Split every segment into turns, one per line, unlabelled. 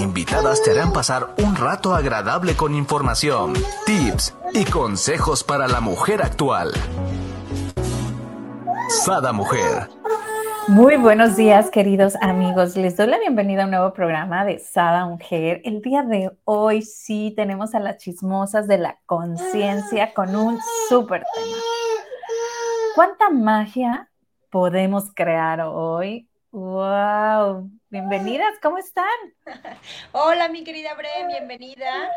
invitadas te harán pasar un rato agradable con información, tips y consejos para la mujer actual. Sada Mujer.
Muy buenos días, queridos amigos. Les doy la bienvenida a un nuevo programa de Sada Mujer. El día de hoy sí tenemos a las chismosas de la conciencia con un súper tema. ¿Cuánta magia podemos crear hoy? ¡Wow! Bienvenidas, ¿cómo están?
Hola, mi querida Bre, bienvenida.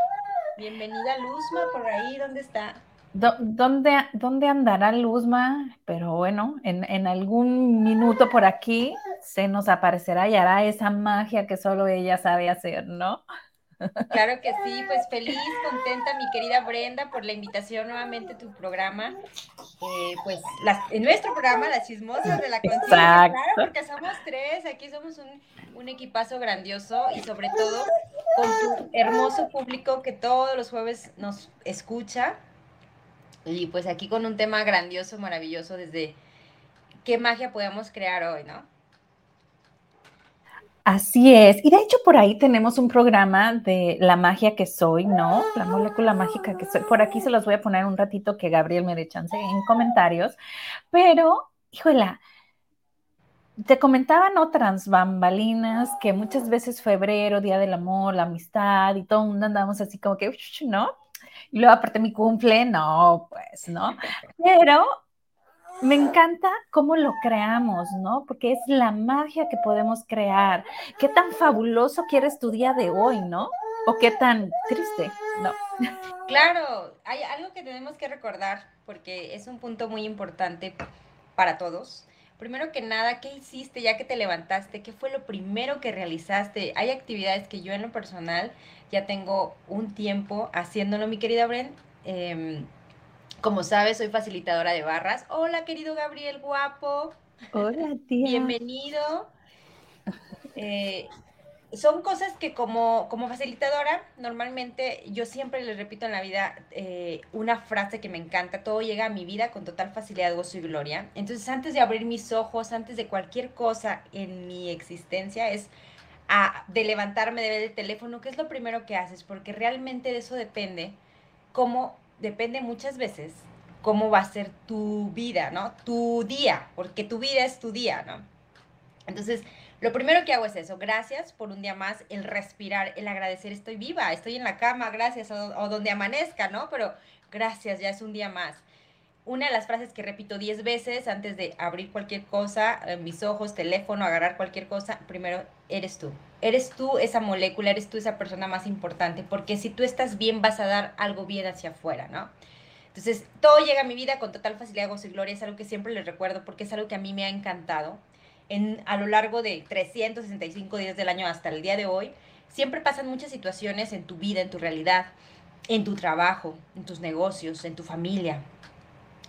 Bienvenida Luzma por ahí, ¿dónde está?
¿Dónde, dónde andará Luzma? Pero bueno, en, en, algún minuto por aquí se nos aparecerá y hará esa magia que solo ella sabe hacer, ¿no?
Claro que sí, pues feliz, contenta mi querida Brenda por la invitación nuevamente a tu programa. Eh, pues en nuestro programa, Las Chismosas de la Conciencia, claro, porque somos tres, aquí somos un, un equipazo grandioso y sobre todo con tu hermoso público que todos los jueves nos escucha. Y pues aquí con un tema grandioso, maravilloso, desde qué magia podemos crear hoy, ¿no?
Así es. Y de hecho por ahí tenemos un programa de la magia que soy, ¿no? La molécula mágica que soy. Por aquí se los voy a poner un ratito que Gabriel me dé chance en comentarios. Pero, híjola, te comentaban otras bambalinas que muchas veces febrero, Día del Amor, la amistad y todo el mundo andamos así como que, ¿no? Y luego aparte mi cumple, no, pues, ¿no? Pero me encanta cómo lo creamos, ¿no? Porque es la magia que podemos crear. ¿Qué tan fabuloso quieres tu día de hoy, no? ¿O qué tan triste? No.
Claro, hay algo que tenemos que recordar porque es un punto muy importante para todos. Primero que nada, ¿qué hiciste ya que te levantaste? ¿Qué fue lo primero que realizaste? Hay actividades que yo en lo personal ya tengo un tiempo haciéndolo, mi querida Bren. Em, como sabes, soy facilitadora de barras. Hola, querido Gabriel Guapo.
Hola, tía.
Bienvenido. Eh, son cosas que como, como facilitadora, normalmente yo siempre les repito en la vida eh, una frase que me encanta, todo llega a mi vida con total facilidad, gozo y gloria. Entonces, antes de abrir mis ojos, antes de cualquier cosa en mi existencia, es a, de levantarme, de ver el teléfono, ¿qué es lo primero que haces? Porque realmente de eso depende cómo depende muchas veces cómo va a ser tu vida, ¿no? Tu día, porque tu vida es tu día, ¿no? Entonces, lo primero que hago es eso, gracias por un día más, el respirar, el agradecer, estoy viva, estoy en la cama, gracias, o, donde amanezca, ¿no? Pero gracias, ya es un día más. Una de las frases que repito diez veces antes de abrir cualquier cosa, eh, mis ojos, teléfono, agarrar cualquier cosa, primero, eres tú. Eres tú esa molécula, eres tú esa persona más importante, porque si tú estás bien vas a dar algo bien hacia afuera, ¿no? Entonces, todo llega a mi vida con total facilidad, gozo y gloria, es algo que siempre les recuerdo porque es algo que a mí me ha encantado. En, a lo largo de 365 días del año hasta el día de hoy, siempre pasan muchas situaciones en tu vida, en tu realidad, en tu trabajo, en tus negocios, en tu familia.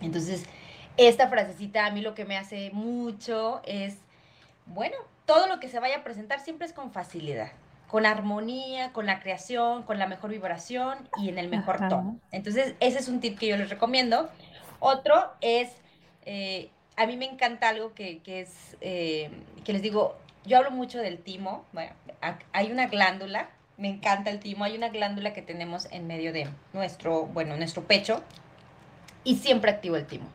Entonces, esta frasecita a mí lo que me hace mucho es, bueno, todo lo que se vaya a presentar siempre es con facilidad, con armonía, con la creación, con la mejor vibración y en el mejor tono. Entonces, ese es un tip que yo les recomiendo. Otro es, eh, a mí me encanta algo que, es, eh, que les digo, yo hablo mucho del timo. Bueno, hay una glándula, me encanta el timo, hay una glándula que tenemos en medio de nuestro, bueno, nuestro pecho y siempre activo el timo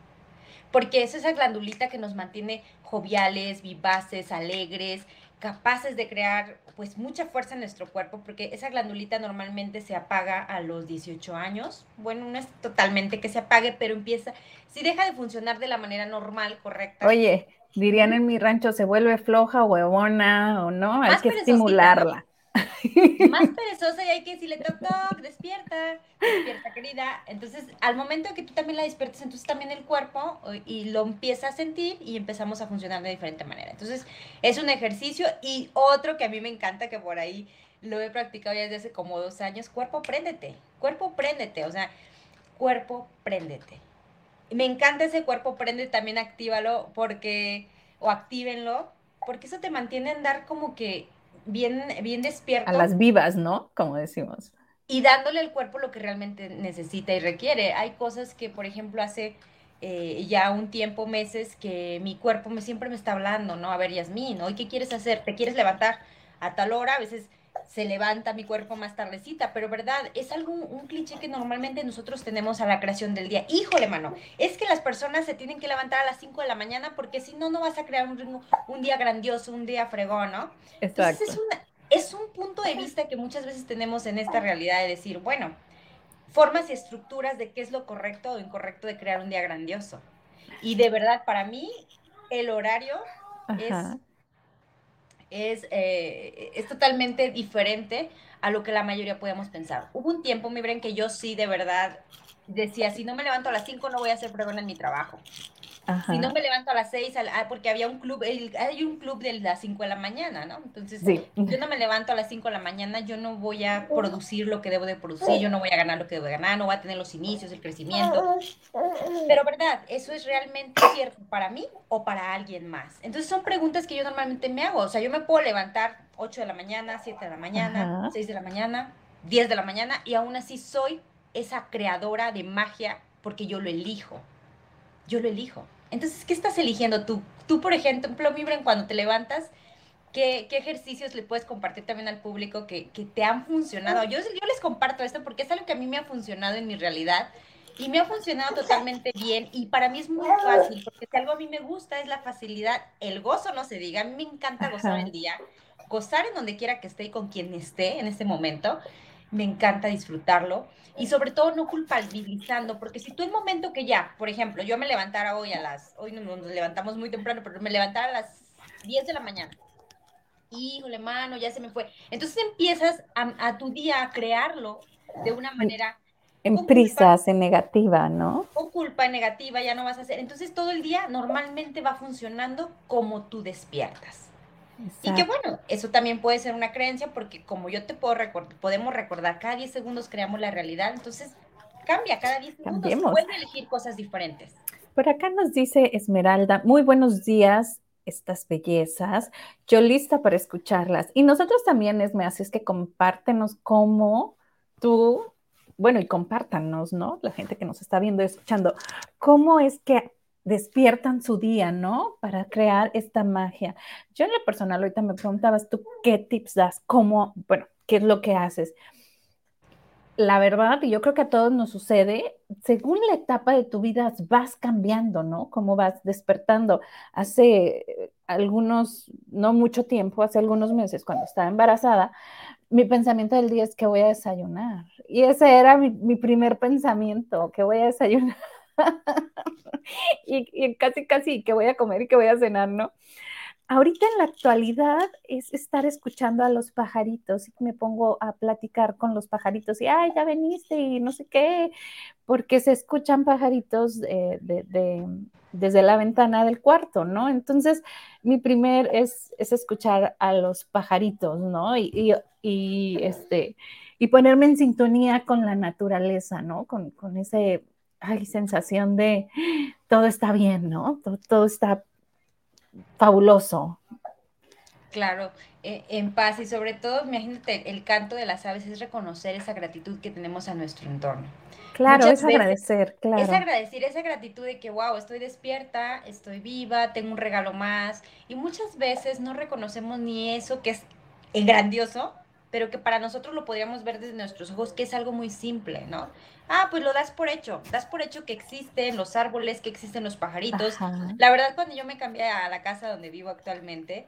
porque es esa glandulita que nos mantiene joviales, vivaces, alegres, capaces de crear pues mucha fuerza en nuestro cuerpo, porque esa glandulita normalmente se apaga a los 18 años. Bueno, no es totalmente que se apague, pero empieza, si deja de funcionar de la manera normal, correcta.
Oye, dirían en mi rancho, se vuelve floja, huevona o no, hay que estimularla.
Más perezosa y hay que decirle toc toc, despierta, despierta querida. Entonces, al momento que tú también la despiertes, entonces también el cuerpo y lo empieza a sentir y empezamos a funcionar de diferente manera. Entonces, es un ejercicio y otro que a mí me encanta que por ahí lo he practicado ya desde hace como dos años, cuerpo préndete, cuerpo préndete, o sea, cuerpo préndete. Me encanta ese cuerpo préndete, también actívalo porque, o actívenlo, porque eso te mantiene a andar como que bien, bien despierto.
A las vivas, ¿no? Como decimos.
Y dándole al cuerpo lo que realmente necesita y requiere. Hay cosas que, por ejemplo, hace eh, ya un tiempo, meses, que mi cuerpo me, siempre me está hablando, ¿no? A ver, Yasmín, ¿hoy qué quieres hacer? ¿Te quieres levantar a tal hora? A veces se levanta mi cuerpo más tardecita, pero verdad, es algo, un cliché que normalmente nosotros tenemos a la creación del día. Híjole, mano, es que las personas se tienen que levantar a las 5 de la mañana porque si no, no vas a crear un, un día grandioso, un día fregón, ¿no? Exacto. Entonces es, una, es un punto de vista que muchas veces tenemos en esta realidad de decir, bueno, formas y estructuras de qué es lo correcto o incorrecto de crear un día grandioso. Y de verdad, para mí, el horario es es, eh, es totalmente diferente a lo que la mayoría podemos pensar. Hubo un tiempo, mi Bren, que yo sí de verdad decía, si no me levanto a las 5 no voy a hacer pregón en mi trabajo. Si no me levanto a las 6, ah, porque había un club, hay un club de las 5 de la mañana, ¿no? Entonces, si yo no me levanto a las 5 de la mañana, yo no voy a producir lo que debo de producir, yo no voy a ganar lo que debo de ganar, no voy a tener los inicios, el crecimiento. Pero, ¿verdad? ¿Eso es realmente cierto para mí o para alguien más? Entonces, son preguntas que yo normalmente me hago. O sea, yo me puedo levantar 8 de la mañana, 7 de la mañana, 6 de la mañana, 10 de la mañana, y aún así soy esa creadora de magia porque yo lo elijo yo lo elijo. Entonces, ¿qué estás eligiendo tú? Tú, por ejemplo, Mibren, cuando te levantas, ¿qué, ¿qué, ejercicios le puedes compartir también al público que, que te han funcionado? Yo, yo les comparto esto porque es algo que a mí me ha funcionado en mi realidad y me ha funcionado totalmente bien y para mí es muy fácil porque si algo a mí me gusta es la facilidad, el gozo no se diga, a mí me encanta gozar el día, gozar en donde quiera que esté y con quien esté en este momento me encanta disfrutarlo y sobre todo no culpabilizando, porque si tú el momento que ya, por ejemplo, yo me levantara hoy a las, hoy nos levantamos muy temprano, pero me levantara a las 10 de la mañana, híjole, mano, ya se me fue. Entonces empiezas a, tu día a crearlo de una manera...
En prisas, en negativa, ¿no?
O culpa en negativa, ya no vas a hacer. Entonces todo el día normalmente va funcionando como tú despiertas. Y que bueno, eso también puede ser una creencia porque como yo te puedo recordar, podemos recordar, cada 10 segundos creamos la realidad, entonces cambia, cada 10 segundos puedes elegir cosas diferentes.
Por acá nos dice Esmeralda, muy buenos días, estas bellezas, yo lista para escucharlas. Y nosotros también, Esme, así es que compártenos cómo tú, bueno, y compártanos, ¿no? La gente que nos está viendo y escuchando, cómo es que despiertan su día, ¿no? Para crear esta magia. Yo en lo personal, ahorita me preguntabas tú qué tips das, cómo, bueno, qué es lo que haces. La verdad, y yo creo que a todos nos sucede, según la etapa de tu vida vas cambiando, ¿no? Cómo vas despertando. Hace eh, algunos, no mucho tiempo, hace algunos meses, cuando estaba embarazada, mi pensamiento del día es que voy a desayunar. Y ese era mi, mi primer pensamiento, que voy a desayunar. y, casi, casi que voy a comer y que voy a cenar, ¿no? Ahorita en la actualidad es estar escuchando a los pajaritos y me pongo a platicar con los pajaritos y, ay, ya veniste y no sé qué, porque se escuchan pajaritos de, desde la ventana del cuarto, ¿no? Entonces, mi primer es, es escuchar a los pajaritos, ¿no? Y, y, este, y ponerme en sintonía con la naturaleza, ¿no? Con, con ese hay sensación de todo está bien, ¿no? Todo, está fabuloso.
Claro, e, en paz y sobre todo, imagínate, el canto de las aves es reconocer esa gratitud que tenemos a nuestro entorno.
Claro, es agradecer, claro.
Es agradecer esa gratitud de que, wow, estoy despierta, estoy viva, tengo un regalo más. Y muchas veces no reconocemos ni eso que es grandioso, pero que para nosotros lo podríamos ver desde nuestros ojos, que es algo muy simple, ¿no? Ah, pues lo das por hecho, das por hecho que existen los árboles, que existen los pajaritos. La verdad, cuando yo me cambié a la casa donde vivo actualmente,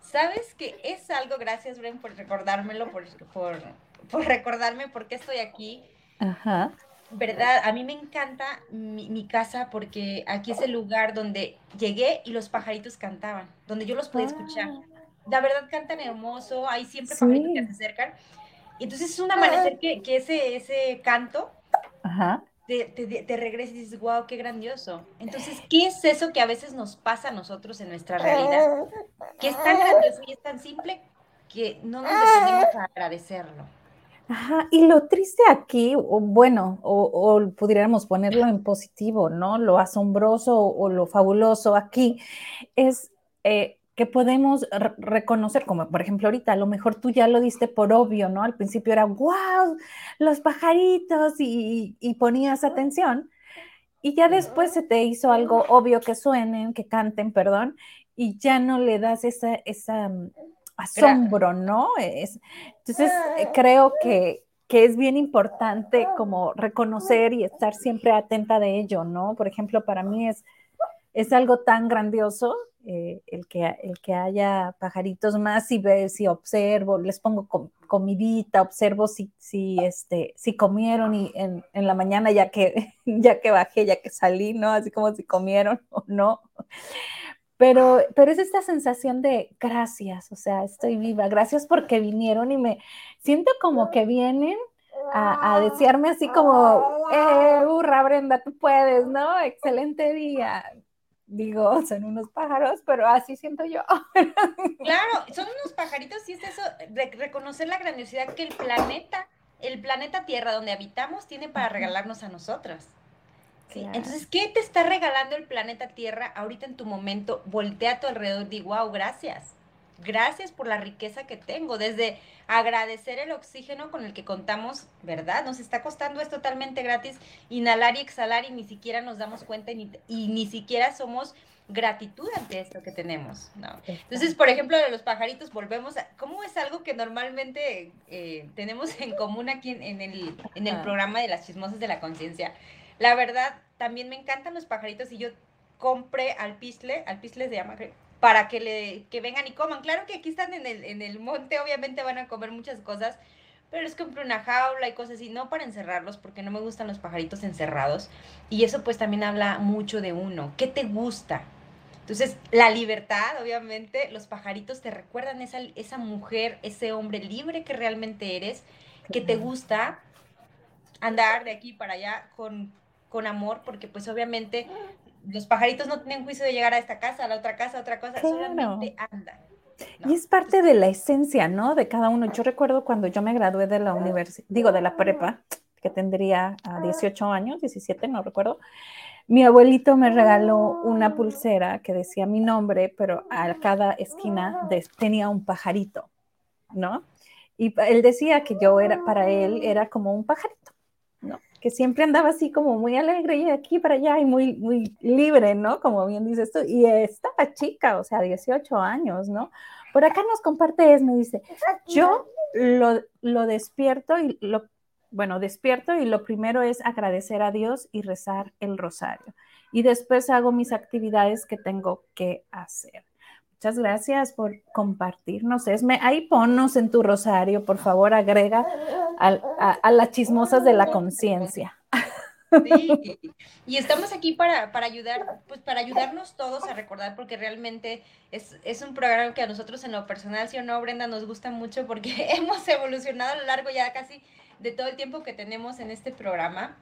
¿sabes que es algo? Gracias, Bren, por recordármelo, por, por, por recordarme por qué estoy aquí. Ajá. ¿Verdad? A mí me encanta mi, mi, casa porque aquí es el lugar donde llegué y los pajaritos cantaban, donde yo los podía escuchar. Ah la verdad cantan hermoso, hay siempre pajaritos que se acercan. Entonces es un amanecer que, que ese, ese canto Te, te, regresa y dices, wow, qué grandioso. Entonces, ¿qué es eso que a veces nos pasa a nosotros en nuestra realidad? Que es tan grandioso y es tan simple que no nos detenemos a agradecerlo.
Ajá, y lo triste aquí, o bueno, o, o, pudiéramos ponerlo en positivo, ¿no? Lo asombroso o, lo fabuloso aquí es eh, que podemos reconocer, como por ejemplo ahorita, a lo mejor tú ya lo diste por obvio, ¿no? Al principio era, wow, los pajaritos y, ponías atención. Y ya después se te hizo algo obvio que suenen, que canten, perdón, y ya no le das esa, esa, asombro, ¿no? Es, entonces, eh, creo que, que es bien importante como reconocer y estar siempre atenta de ello, ¿no? Por ejemplo, para mí es, es algo tan grandioso eh, el, que, el que haya pajaritos más, si, ve, si observo, les pongo comidita, observo si, si, este, si comieron y en, en, la mañana ya que, ya que bajé, ya que salí, ¿no? Así como si comieron o no. Pero, pero es esta sensación de gracias, o sea, estoy viva, gracias porque vinieron y me siento como que vienen a, a desearme así como, eh, hurra Brenda, tú puedes, ¿no? Excelente día, digo, son unos pájaros, pero así siento yo.
claro, son unos pajaritos y es eso, reconocer la grandiosidad que el planeta, el planeta Tierra donde habitamos tiene para regalarnos a nosotras. Entonces, ¿qué te está regalando el planeta Tierra ahorita en tu momento? Voltea a tu alrededor y di, wow, gracias. Gracias por la riqueza que tengo. Desde agradecer el oxígeno con el que contamos, ¿verdad? Nos está costando, es totalmente gratis inhalar y exhalar y ni siquiera nos damos cuenta y ni, siquiera somos gratitud ante esto que tenemos, ¿no? Entonces, por ejemplo, de los pajaritos, volvemos a, ¿cómo es algo que normalmente eh, tenemos en común aquí en, el, en el programa de las chismosas de la conciencia? La verdad, también me encantan los pajaritos y yo compré al pisle, al pisle se llama, para que, le, que vengan y coman. Claro que aquí están en el, en el monte, obviamente van a comer muchas cosas, pero les compré una jaula y cosas así, no para encerrarlos, porque no me gustan los pajaritos encerrados. Y eso pues también habla mucho de uno. ¿Qué te gusta? Entonces, la libertad, obviamente, los pajaritos te recuerdan esa, esa mujer, ese hombre libre que realmente eres, que te gusta andar de aquí para allá con, con amor, porque pues obviamente los pajaritos no tienen juicio de llegar a esta casa, a la otra casa, a otra cosa, solamente andan.
Y es parte de la esencia, ¿no? De cada uno. Yo recuerdo cuando yo me gradué de la universidad, digo, de la prepa, que tendría 18 años, 17, no recuerdo. Mi abuelito me regaló una pulsera que decía mi nombre, pero a cada esquina tenía un pajarito, ¿no? Y él decía que yo era, para él era como un pajarito. Que siempre andaba así como muy alegre y aquí para allá y muy, muy libre, ¿no? Como bien dices tú. Y estaba chica, o sea, 18 años, ¿no? Por acá nos comparte me dice, yo lo, lo despierto y lo, bueno, despierto y lo primero es agradecer a Dios y rezar el rosario. Y después hago mis actividades que tengo que hacer. Muchas gracias por compartirnos. Esme, ahí ponnos en tu rosario, por favor, agrega a, las chismosas de la conciencia.
Sí, y estamos aquí para, para, ayudar, pues para ayudarnos todos a recordar, porque realmente es, es, un programa que a nosotros en lo personal, si o no, Brenda, nos gusta mucho porque hemos evolucionado a lo largo ya casi de todo el tiempo que tenemos en este programa.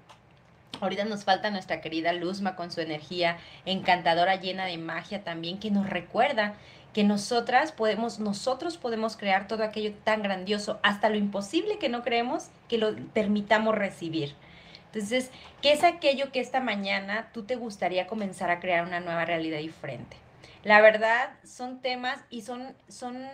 Ahorita nos falta nuestra querida Luzma con su energía encantadora, llena de magia también, que nos recuerda que nosotras podemos, nosotros podemos crear todo aquello tan grandioso, hasta lo imposible que no creemos, que lo permitamos recibir. Entonces, ¿qué es aquello que esta mañana tú te gustaría comenzar a crear una nueva realidad diferente? La verdad, son temas y son, son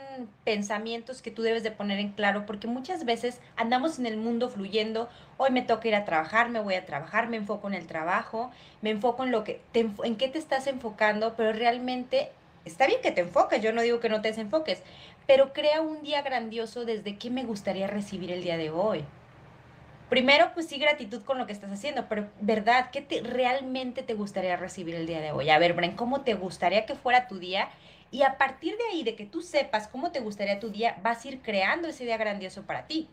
pensamientos que tú debes de poner en claro porque muchas veces andamos en el mundo fluyendo, hoy me toca ir a trabajar, me voy a trabajar, me enfoco en el trabajo, me enfoco en lo que te, en qué te estás enfocando, pero realmente está bien que te enfoques, yo no digo que no te desenfoques, pero crea un día grandioso desde qué me gustaría recibir el día de hoy primero, pues sí, gratitud con lo que estás haciendo, pero ¿verdad? ¿Qué te, realmente te gustaría recibir el día de hoy? A ver, Bren, ¿cómo te gustaría que fuera tu día? Y a partir de ahí, de que tú sepas cómo te gustaría tu día, vas a ir creando ese día grandioso para ti.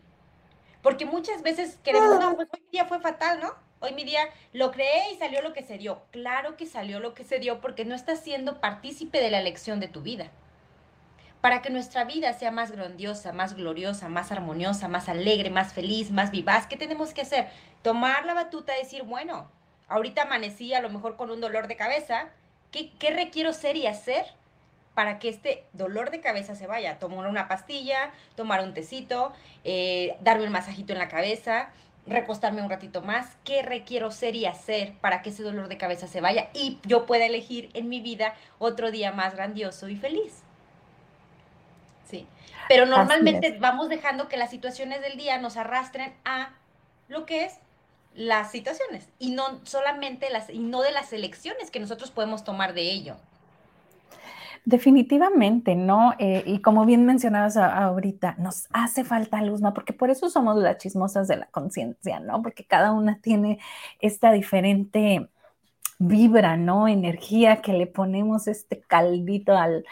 Porque muchas veces queremos, no, pues hoy mi día fue fatal, ¿no? Hoy mi día lo creé y salió lo que se dio. Claro que salió lo que se dio porque no estás siendo partícipe de la elección de tu vida para que nuestra vida sea más grandiosa, más gloriosa, más armoniosa, más alegre, más feliz, más vivaz, ¿qué tenemos que hacer? Tomar la batuta y decir, bueno, ahorita amanecí a lo mejor con un dolor de cabeza, ¿qué, requiero ser y hacer para que este dolor de cabeza se vaya? Tomar una pastilla, tomar un tecito, eh, darme un masajito en la cabeza, recostarme un ratito más, qué requiero ser y hacer para que ese dolor de cabeza se vaya y yo pueda elegir en mi vida otro día más grandioso y feliz. Pero normalmente vamos dejando que las situaciones del día nos arrastren a lo que es las situaciones y no solamente las y no de las elecciones que nosotros podemos tomar de ello.
Definitivamente, ¿no? Eh, y como bien mencionabas ahorita, nos hace falta luz, ¿no? Porque por eso somos las chismosas de la conciencia, ¿no? Porque cada una tiene esta diferente vibra, ¿no? Energía que le ponemos este caldito al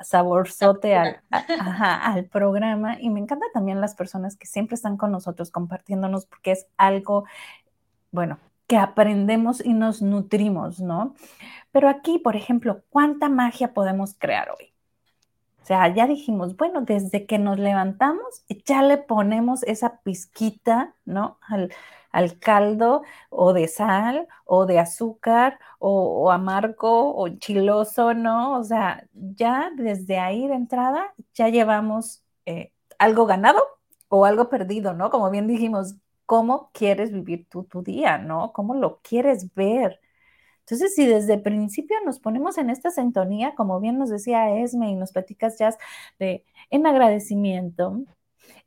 saborzote al, al programa. Y me encanta también las personas que siempre están con nosotros compartiéndonos porque es algo, bueno, que aprendemos y nos nutrimos, ¿no? Pero aquí, por ejemplo, ¿cuánta magia podemos crear hoy? O sea, ya dijimos, bueno, desde que nos levantamos, ya le ponemos esa pizquita, ¿no? Al, al caldo o de sal o de azúcar o, amargo o chiloso, ¿no? O sea, ya desde ahí de entrada ya llevamos eh, algo ganado o algo perdido, ¿no? Como bien dijimos, ¿cómo quieres vivir tu día, ¿no? ¿Cómo lo quieres ver? Entonces, si desde el principio nos ponemos en esta sintonía, como bien nos decía Esme y nos platicas ya de en agradecimiento,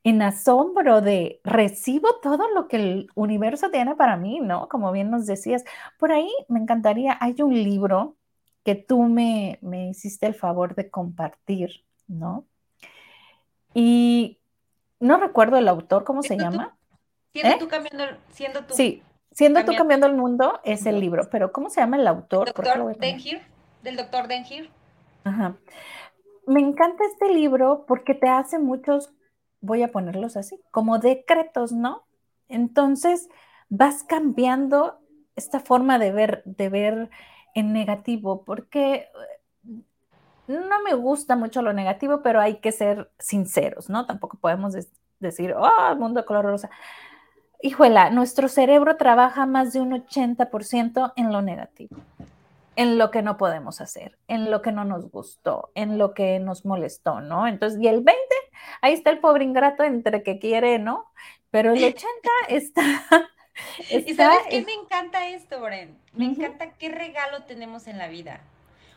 en asombro de recibo todo lo que el universo tiene para mí, ¿no? Como bien nos decías. Por ahí me encantaría, hay un libro que tú me, me hiciste el favor de compartir, ¿no? Y no recuerdo el autor, ¿cómo se llama?
Siendo ¿Eh? tú cambiando, siendo tú.
Sí, siendo tú cambiando el mundo es el libro, pero ¿cómo se llama el autor?
Doctor Denhir, del doctor Denhir.
Ajá. Me encanta este libro porque te hace muchos voy a ponerlos así, como decretos, ¿no? Entonces vas cambiando esta forma de ver, de ver en negativo, porque eh, no me gusta mucho lo negativo, pero hay que ser sinceros, ¿no? Tampoco podemos decir, oh, mundo de color rosa. Híjola, nuestro cerebro trabaja más de un 80% en lo negativo en lo que no podemos hacer, en lo que no nos gustó, en lo que nos molestó, ¿no? Entonces, y el 20, ahí está el pobre ingrato entre que quiere, ¿no? Pero el 80 está...
¿Y sabes qué me encanta esto, Bren? Me encanta qué regalo tenemos en la vida.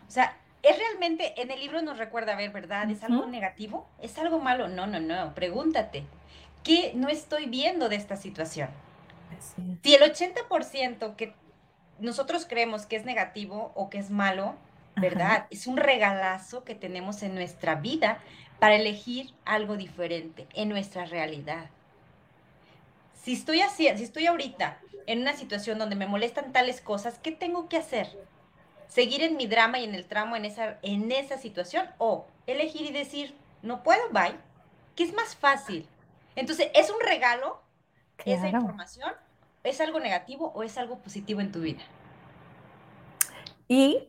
O sea, es realmente, en el libro nos recuerda, a ver, ¿verdad? ¿Es algo negativo? ¿Es algo malo? No, no, no. Pregúntate, ¿qué no estoy viendo de esta situación? Si el 80% que nosotros creemos que es negativo o que es malo, ¿verdad? Es un regalazo que tenemos en nuestra vida para elegir algo diferente en nuestra realidad. Si estoy así, si estoy ahorita en una situación donde me molestan tales cosas, ¿qué tengo que hacer? ¿Seguir en mi drama y en el tramo en esa, en esa situación? ¿O elegir y decir, no puedo, bye? ¿Qué es más fácil? Entonces, ¿es un regalo esa información ¿Es algo negativo o es algo positivo en tu vida?
¿Y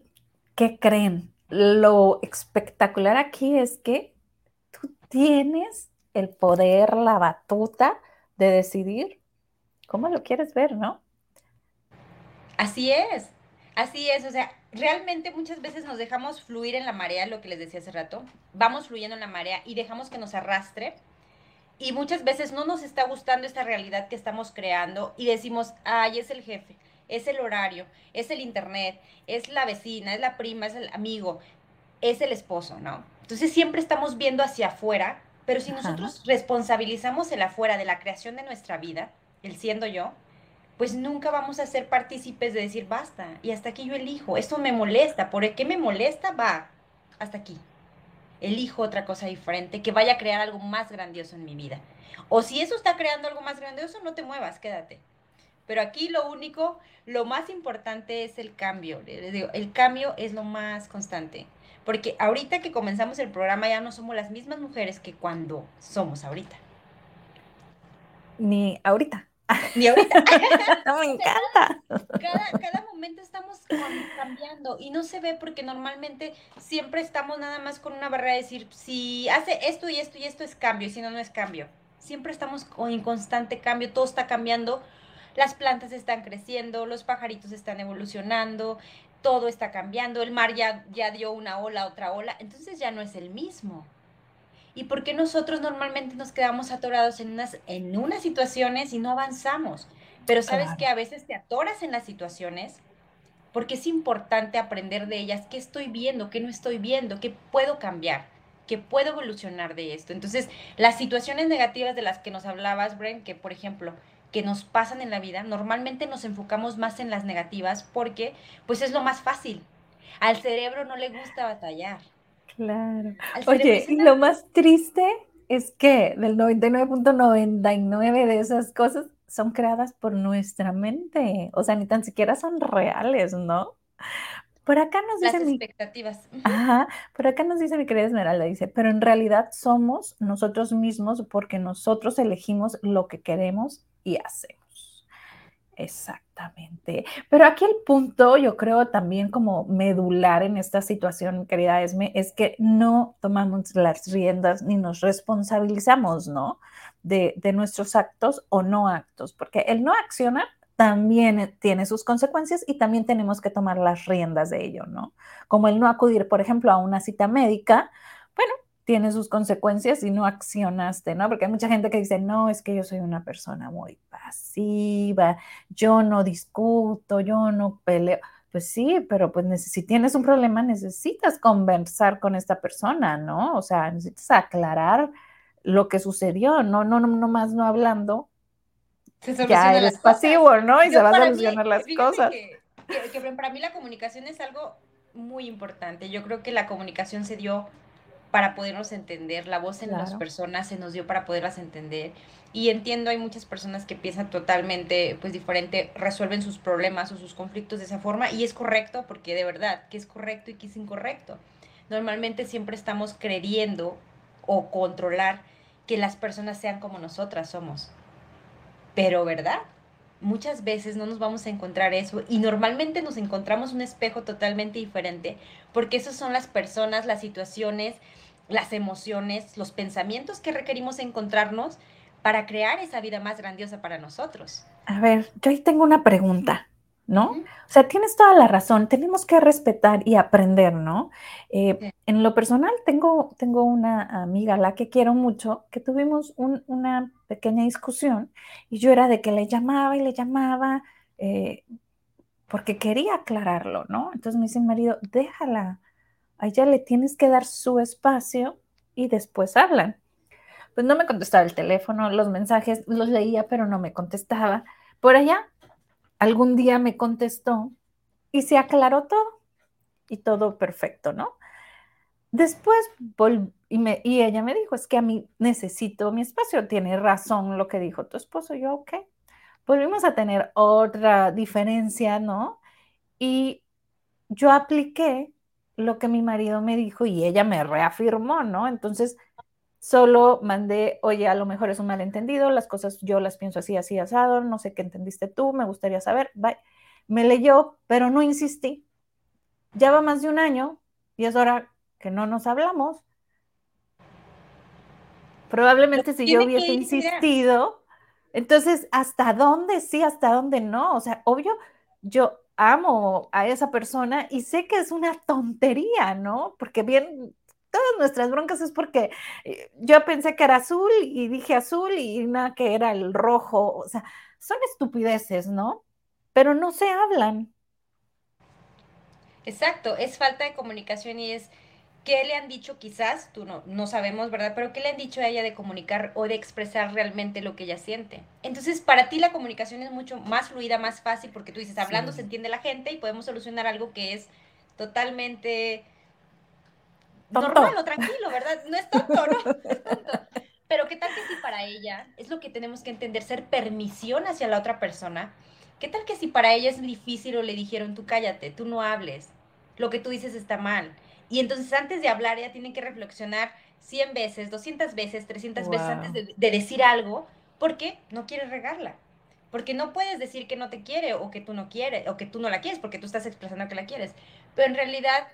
qué creen? Lo espectacular aquí es que tú tienes el poder, la batuta de decidir cómo lo quieres ver, ¿no?
Así es, así es, o sea, realmente muchas veces nos dejamos fluir en la marea, lo que les decía hace rato, vamos fluyendo en la marea y dejamos que nos arrastre y muchas veces no nos está gustando esta realidad que estamos creando y decimos, ay, es el jefe, es el horario, es el internet, es la vecina, es la prima, es el amigo, es el esposo, ¿no? Entonces siempre estamos viendo hacia afuera, pero si nosotros responsabilizamos el afuera de la creación de nuestra vida, el siendo yo, pues nunca vamos a ser partícipes de decir, basta, y hasta aquí yo elijo, esto me molesta, ¿por qué me molesta? Va, hasta aquí elijo otra cosa diferente que vaya a crear algo más grandioso en mi vida. O si eso está creando algo más grandioso, no te muevas, quédate. Pero aquí lo único, lo más importante es el cambio. el cambio es lo más constante. Porque ahorita que comenzamos el programa ya no somos las mismas mujeres que cuando somos ahorita.
Ni ahorita.
Ni ahorita.
me encanta.
Cada, momento estamos cambiando y no se ve porque normalmente siempre estamos nada más con una barrera de decir, si hace esto y esto y esto es cambio, y si no, no es cambio. Siempre estamos en constante cambio, todo está cambiando, las plantas están creciendo, los pajaritos están evolucionando, todo está cambiando, el mar ya, ya dio una ola, otra ola, entonces ya no es el mismo y por qué nosotros normalmente nos quedamos atorados en unas, en unas situaciones y no avanzamos. Pero sabes que a veces te atoras en las situaciones porque es importante aprender de ellas qué estoy viendo, qué no estoy viendo, qué puedo cambiar, qué puedo evolucionar de esto. Entonces, las situaciones negativas de las que nos hablabas, Bren, que por ejemplo, que nos pasan en la vida, normalmente nos enfocamos más en las negativas porque pues es lo más fácil. Al cerebro no le gusta batallar.
Claro. Oye, y lo más triste es que del 99.99 de esas cosas son creadas por nuestra mente, o sea, ni tan siquiera son reales, ¿no? Por acá nos
Las
dice
expectativas.
Ajá, por acá nos dice mi querida Esmeralda, dice, pero en realidad somos nosotros mismos porque nosotros elegimos lo que queremos y hacemos. Exactamente. Pero aquí el punto, yo creo también como medular en esta situación, querida Esme, es que no tomamos las riendas ni nos responsabilizamos, ¿no? De, de nuestros actos o no actos, porque el no accionar también tiene sus consecuencias y también tenemos que tomar las riendas de ello, ¿no? Como el no acudir, por ejemplo, a una cita médica, tiene sus consecuencias y no accionaste, ¿no? Porque hay mucha gente que dice, no, es que yo soy una persona muy pasiva, yo no discuto, yo no peleo. Pues sí, pero pues si tienes un problema necesitas conversar con esta persona, ¿no? O sea, necesitas aclarar lo que sucedió, no, no, no, no más no hablando. ya eres pasivo, ¿no? Y se va a solucionar las cosas.
que para mí la comunicación es algo muy importante. Yo creo que la comunicación se dio para podernos entender, la voz en las personas se nos dio para poderlas entender. Y entiendo, hay muchas personas que piensan totalmente pues diferente, resuelven sus problemas o sus conflictos de esa forma y es correcto porque de verdad, que es correcto y que es incorrecto. Normalmente siempre estamos creyendo o controlar que las personas sean como nosotras somos. Pero ¿verdad? Muchas veces no nos vamos a encontrar eso y normalmente nos encontramos un espejo totalmente diferente porque esas son las personas, las situaciones, las emociones, los pensamientos que requerimos encontrarnos para crear esa vida más grandiosa para nosotros.
A ver, yo ahí tengo una pregunta, ¿no? O sea, tienes toda la razón, tenemos que respetar y aprender, ¿no? Eh, en lo personal, tengo, tengo una amiga, la que quiero mucho, que tuvimos una pequeña discusión y yo era de que le llamaba y le llamaba eh, porque quería aclararlo, ¿no? Entonces me dice mi marido, déjala, a ella le tienes que dar su espacio y después hablan. Pues no me contestaba el teléfono, los mensajes los leía, pero no me contestaba. Por allá, algún día me contestó y se aclaró todo y todo perfecto, ¿no? Después y, y ella me dijo, es que a mí necesito mi espacio, tiene razón lo que dijo tu esposo, yo, ok. Volvimos a tener otra diferencia, ¿no? Y yo apliqué lo que mi marido me dijo y ella me reafirmó, ¿no? Entonces, solo mandé, oye, a lo mejor es un malentendido, las cosas yo las pienso así, así, asado, no sé qué entendiste tú, me gustaría saber, bye. Me leyó, pero no insistí. Ya va más de un año y es hora que no nos hablamos. Probablemente si yo hubiese insistido, entonces, ¿hasta dónde sí, hasta dónde no? O sea, obvio, yo amo a esa persona y sé que es una tontería, ¿no? Porque bien, todas nuestras broncas es porque eh, yo pensé que era azul y dije azul y nada que era el rojo, o sea, son estupideces, ¿no? Pero no se hablan.
Exacto, es falta de comunicación y es ¿Qué le han dicho quizás? Tú no, no sabemos, ¿verdad? Pero ¿qué le han dicho a ella de comunicar o de expresar realmente lo que ella siente? Entonces, para ti la comunicación es mucho más fluida, más fácil, porque tú dices, hablando se entiende la gente y podemos solucionar algo que es totalmente normal o tranquilo, ¿verdad? No es tonto, ¿no? Es tonto. Pero ¿qué tal que si para ella es lo que tenemos que entender, ser permisión hacia la otra persona? ¿Qué tal que si para ella es difícil o le dijeron, tú cállate, tú no hables, lo que tú dices está mal? Y entonces antes de hablar ella tiene que reflexionar 100 veces, 200 veces, 300 veces antes de, decir algo, porque no quiere regarla. Porque no puedes decir que no te quiere o que tú no quieres o que tú no la quieres porque tú estás expresando que la quieres. Pero en realidad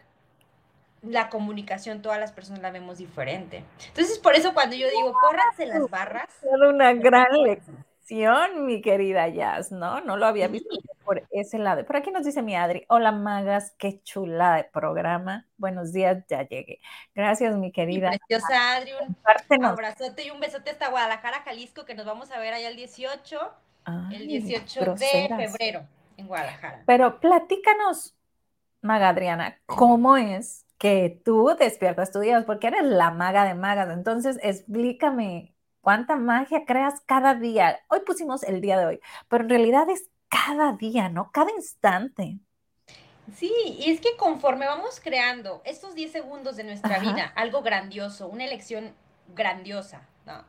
la comunicación todas las personas la vemos diferente. Entonces por eso cuando yo digo, córranse las barras.
Una gran lección mi querida Jazz, ¿no? No lo había visto por ese lado. Por aquí nos dice mi Adri, hola magas, qué chula de programa. Buenos días, ya llegué. Gracias, mi querida.
preciosa Adri, un abrazote y un besote hasta Guadalajara, Jalisco, que nos vamos a ver allá el 18, el 18 de febrero en Guadalajara.
Pero platícanos, Maga Adriana, ¿cómo es que tú despiertas tu día? Porque eres la maga de magas. Entonces, explícame cuánta magia creas cada día. Hoy pusimos el día de hoy, pero en realidad es cada día, ¿no? Cada instante.
Sí, y es que conforme vamos creando estos 10 segundos de nuestra vida, algo grandioso, una elección grandiosa, ¿no?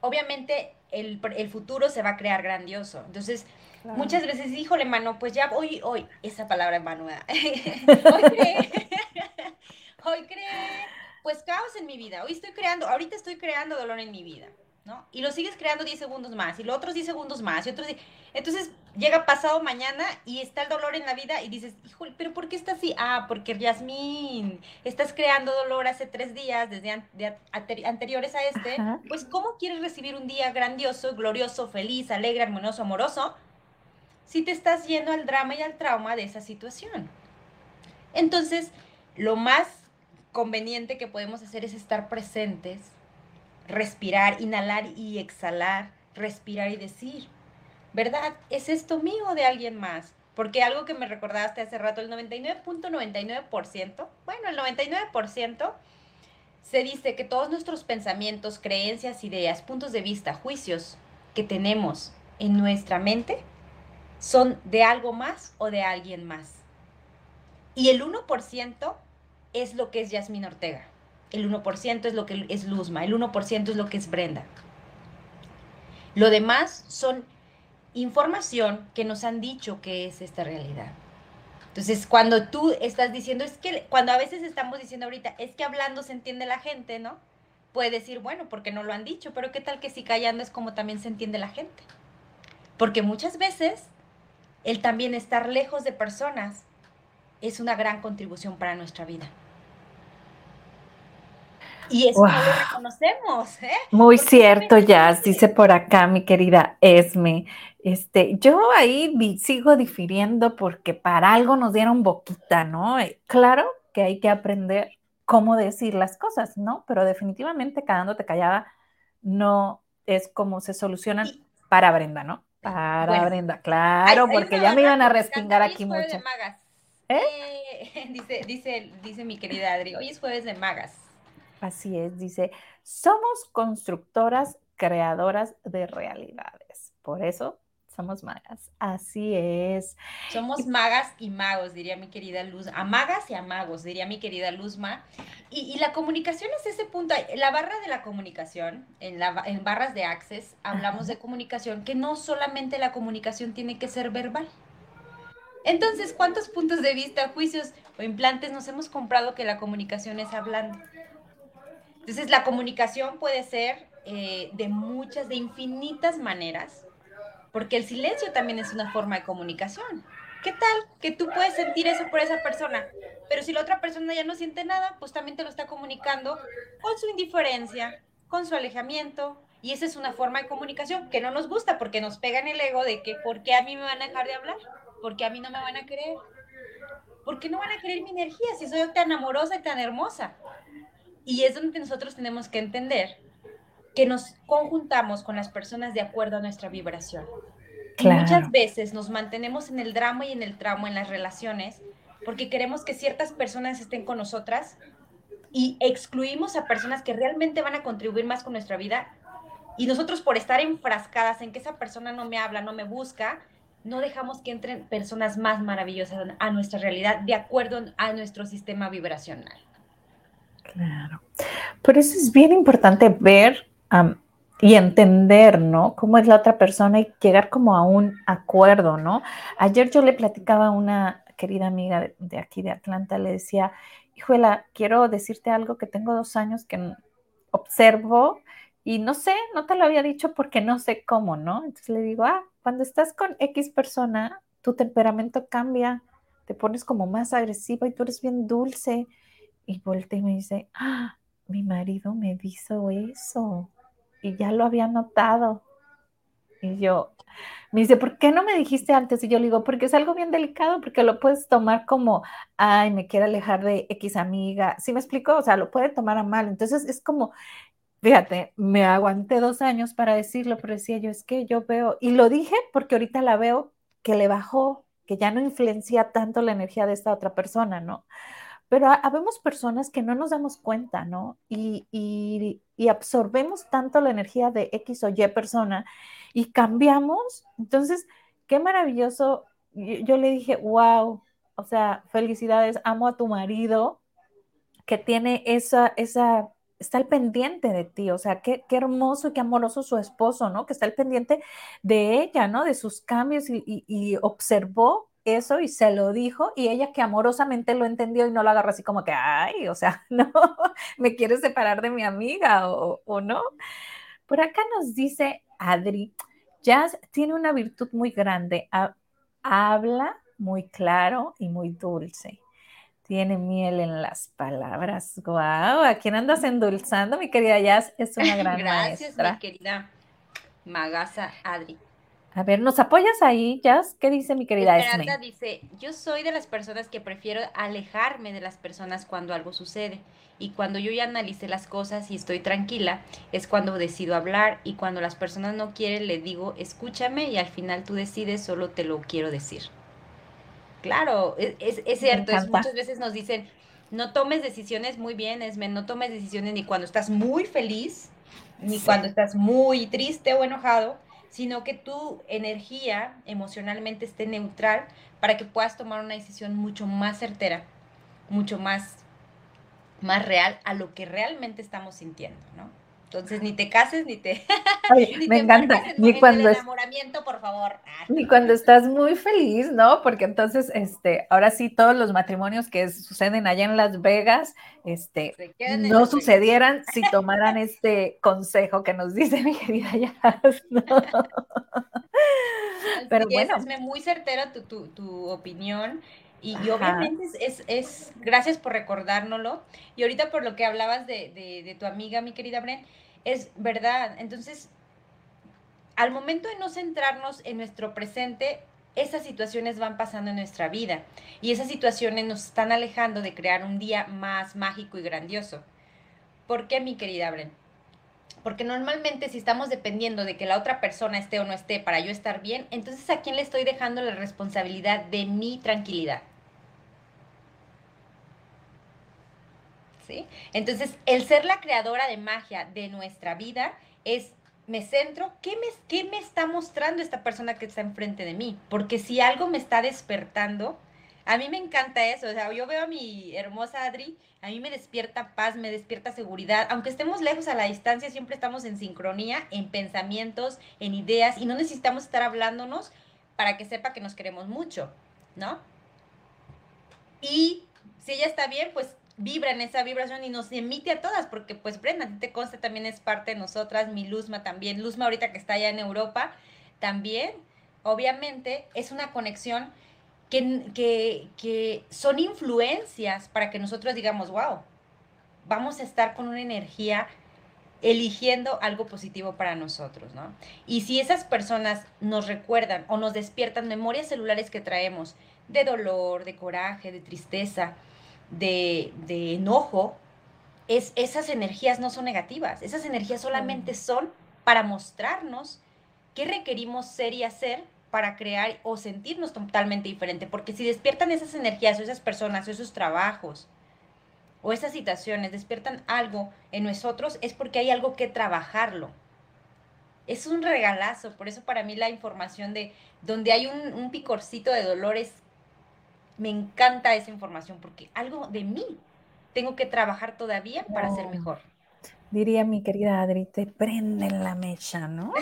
Obviamente el, el futuro se va a crear grandioso. Entonces, muchas veces, híjole, mano, pues ya hoy, hoy, esa palabra, hoy creé, hoy creé, pues caos en mi vida, hoy estoy creando, ahorita estoy creando dolor en mi vida. Y lo sigues creando 10 segundos más, y los otros 10 segundos más, y otros Entonces llega pasado mañana y está el dolor en la vida y dices, híjole, pero ¿por qué está así? Ah, porque Yasmín, estás creando dolor hace tres días, desde anteriores a este, pues ¿cómo quieres recibir un día grandioso, glorioso, feliz, alegre, armonioso, amoroso, si te estás yendo al drama y al trauma de esa situación? Entonces, lo más conveniente que podemos hacer es estar presentes respirar, inhalar y exhalar, respirar y decir, ¿verdad? ¿Es esto mío o de alguien más? Porque algo que me recordaste hace rato, el 99.99%, bueno, el 99% se dice que todos nuestros pensamientos, creencias, ideas, puntos de vista, juicios que tenemos en nuestra mente son de algo más o de alguien más. Y el 1% es lo que es Yasmín Ortega el 1% es lo que es Luzma, el 1% es lo que es Brenda. Lo demás son información que nos han dicho que es esta realidad. Entonces, cuando tú estás diciendo, es que cuando a veces estamos diciendo ahorita, es que hablando se entiende la gente, ¿no? Puede decir, bueno, porque no lo han dicho, pero ¿qué tal que si callando es como también se entiende la gente? Porque muchas veces el también estar lejos de personas es una gran contribución para nuestra vida. Y eso no lo reconocemos. ¿eh?
Muy cierto, Jazz, dice por acá mi querida Esme. Este, yo ahí sigo difiriendo porque para algo nos dieron boquita, ¿no? Eh, claro que hay que aprender cómo decir las cosas, ¿no? Pero definitivamente quedándote callada no es como se solucionan para Brenda, ¿no? Para Brenda, claro, porque ya me iban a respingar aquí mucho.
¿Eh? ¿Eh? dice, dice, dice mi querida Adri, hoy es jueves de magas.
Así es, dice, somos constructoras, creadoras de realidades. Por eso somos magas. Así es.
Somos magas y magos, diría mi querida Luz. A magas y a magos, diría mi querida Luzma. Y, y la comunicación es ese punto. La barra de la comunicación, en, la, en barras de Access, hablamos de comunicación, que no solamente la comunicación tiene que ser verbal. Entonces, ¿cuántos puntos de vista, juicios o implantes nos hemos comprado que la comunicación es hablando? Entonces, la comunicación puede ser eh, de muchas, de infinitas maneras, porque el silencio también es una forma de comunicación. ¿Qué tal que tú puedes sentir eso por esa persona? Pero si la otra persona ya no siente nada, pues también te lo está comunicando con su indiferencia, con su alejamiento. Y esa es una forma de comunicación que no nos gusta porque nos pega en el ego de que ¿por qué a mí me van a dejar de hablar? ¿Por qué a mí no me van a querer? ¿Por qué no van a querer mi energía si soy tan amorosa y tan hermosa? Y es donde nosotros tenemos que entender que nos conjuntamos con las personas de acuerdo a nuestra vibración. muchas veces nos mantenemos en el drama y en el trauma en las relaciones porque queremos que ciertas personas estén con nosotras y excluimos a personas que realmente van a contribuir más con nuestra vida y nosotros por estar enfrascadas en que esa persona no me habla, no me busca, no dejamos que entren personas más maravillosas a nuestra realidad de acuerdo a nuestro sistema vibracional.
Claro. Por eso es bien importante ver y entender, ¿no? Cómo es la otra persona y llegar como a un acuerdo, ¿no? Ayer yo le platicaba a una querida amiga de, aquí de Atlanta, le decía, hijuela, quiero decirte algo que tengo dos años que observo y no sé, no te lo había dicho porque no sé cómo, ¿no? Entonces le digo, ah, cuando estás con X persona, tu temperamento cambia, te pones como más agresiva y tú eres bien dulce y volteé y me dice, ah, mi marido me hizo eso. Y ya lo había notado. Y yo, me dice, ¿por qué no me dijiste antes? Y yo le digo, porque es algo bien delicado, porque lo puedes tomar como, ay, me quiere alejar de X amiga. ¿Sí me explico? O sea, lo puede tomar a mal. Entonces es como, fíjate, me aguanté dos años para decirlo, pero decía yo, es que yo veo, y lo dije porque ahorita la veo que le bajó, que ya no influencia tanto la energía de esta otra persona, ¿no? Pero habemos personas que no nos damos cuenta, ¿no? Y, y, absorbemos tanto la energía de X o Y persona y cambiamos. Entonces, qué maravilloso. Yo, le dije, wow, o sea, felicidades, amo a tu marido que tiene esa, esa, está al pendiente de ti, o sea, qué, qué hermoso y qué amoroso su esposo, ¿no? Que está al pendiente de ella, ¿no? De sus cambios y, y observó eso y se lo dijo y ella que amorosamente lo entendió y no lo agarró así como que, ay, o sea, no, me quieres separar de mi amiga o, o no. Por acá nos dice Adri, Jazz tiene una virtud muy grande, habla muy claro y muy dulce. Tiene miel en las palabras. Guau, ¿a quién andas endulzando, mi querida Jazz? Es una gran
Gracias, mi querida Magasa Adri.
A ver, ¿nos apoyas ahí, Jazz? ¿Qué dice mi querida
Esperanza dice, yo soy de las personas que prefiero alejarme de las personas cuando algo sucede. Y cuando yo ya analicé las cosas y estoy tranquila, es cuando decido hablar. Y cuando las personas no quieren, le digo, escúchame y al final tú decides, solo te lo quiero decir. Claro, es, es, cierto, muchas veces nos dicen, no tomes decisiones muy bien, Esme, no tomes decisiones ni cuando estás muy feliz, ni cuando estás muy triste o enojado sino que tu energía emocionalmente esté neutral para que puedas tomar una decisión mucho más certera, mucho más, más real a lo que realmente estamos sintiendo, ¿no? Entonces, ni te cases, ni te...
me encanta. Ni cuando
enamoramiento, por favor.
Ah. Ni cuando estás muy feliz, ¿no? Porque entonces, este, ahora sí, todos los matrimonios que suceden allá en Las Vegas, este, no sucedieran si tomaran este consejo que nos dice mi querida Yas, ¿no?
Pero bueno. Es muy certera tu, tu, tu opinión. Y, obviamente es, es, gracias por recordárnoslo. Y ahorita por lo que hablabas de, de, tu amiga, mi querida Bren, es verdad. Entonces, al momento de no centrarnos en nuestro presente, esas situaciones van pasando en nuestra vida. Y esas situaciones nos están alejando de crear un día más mágico y grandioso. ¿Por qué, mi querida Bren? Porque normalmente si estamos dependiendo de que la otra persona esté o no esté para yo estar bien, entonces ¿a quién le estoy dejando la responsabilidad de mi tranquilidad? Entonces, el ser la creadora de magia de nuestra vida es, me centro, ¿qué me, ¿qué me está mostrando esta persona que está enfrente de mí? Porque si algo me está despertando, a mí me encanta eso, o sea, yo veo a mi hermosa Adri, a mí me despierta paz, me despierta seguridad, aunque estemos lejos a la distancia, siempre estamos en sincronía, en pensamientos, en ideas, y no necesitamos estar hablándonos para que sepa que nos queremos mucho, ¿no? Y si ella está bien, pues vibra en esa vibración y nos emite a todas, porque pues Brenda, a ti te consta también es parte de nosotras, mi Luzma también, Luzma ahorita que está allá en Europa, también, obviamente, es una conexión que, que, son influencias para que nosotros digamos, wow, vamos a estar con una energía eligiendo algo positivo para nosotros, ¿no? Y si esas personas nos recuerdan o nos despiertan memorias celulares que traemos de dolor, de coraje, de tristeza, de, de enojo, es, esas energías no son negativas, esas energías solamente son para mostrarnos qué requerimos ser y hacer para crear o sentirnos totalmente diferente, porque si despiertan esas energías o esas personas o esos trabajos o esas situaciones, despiertan algo en nosotros, es porque hay algo que trabajarlo. Es un regalazo, por eso para mí la información de donde hay un, picorcito de dolores, me encanta esa información, porque algo de mí tengo que trabajar todavía para ser mejor.
Diría mi querida Adri, te prenden la mecha, ¿no?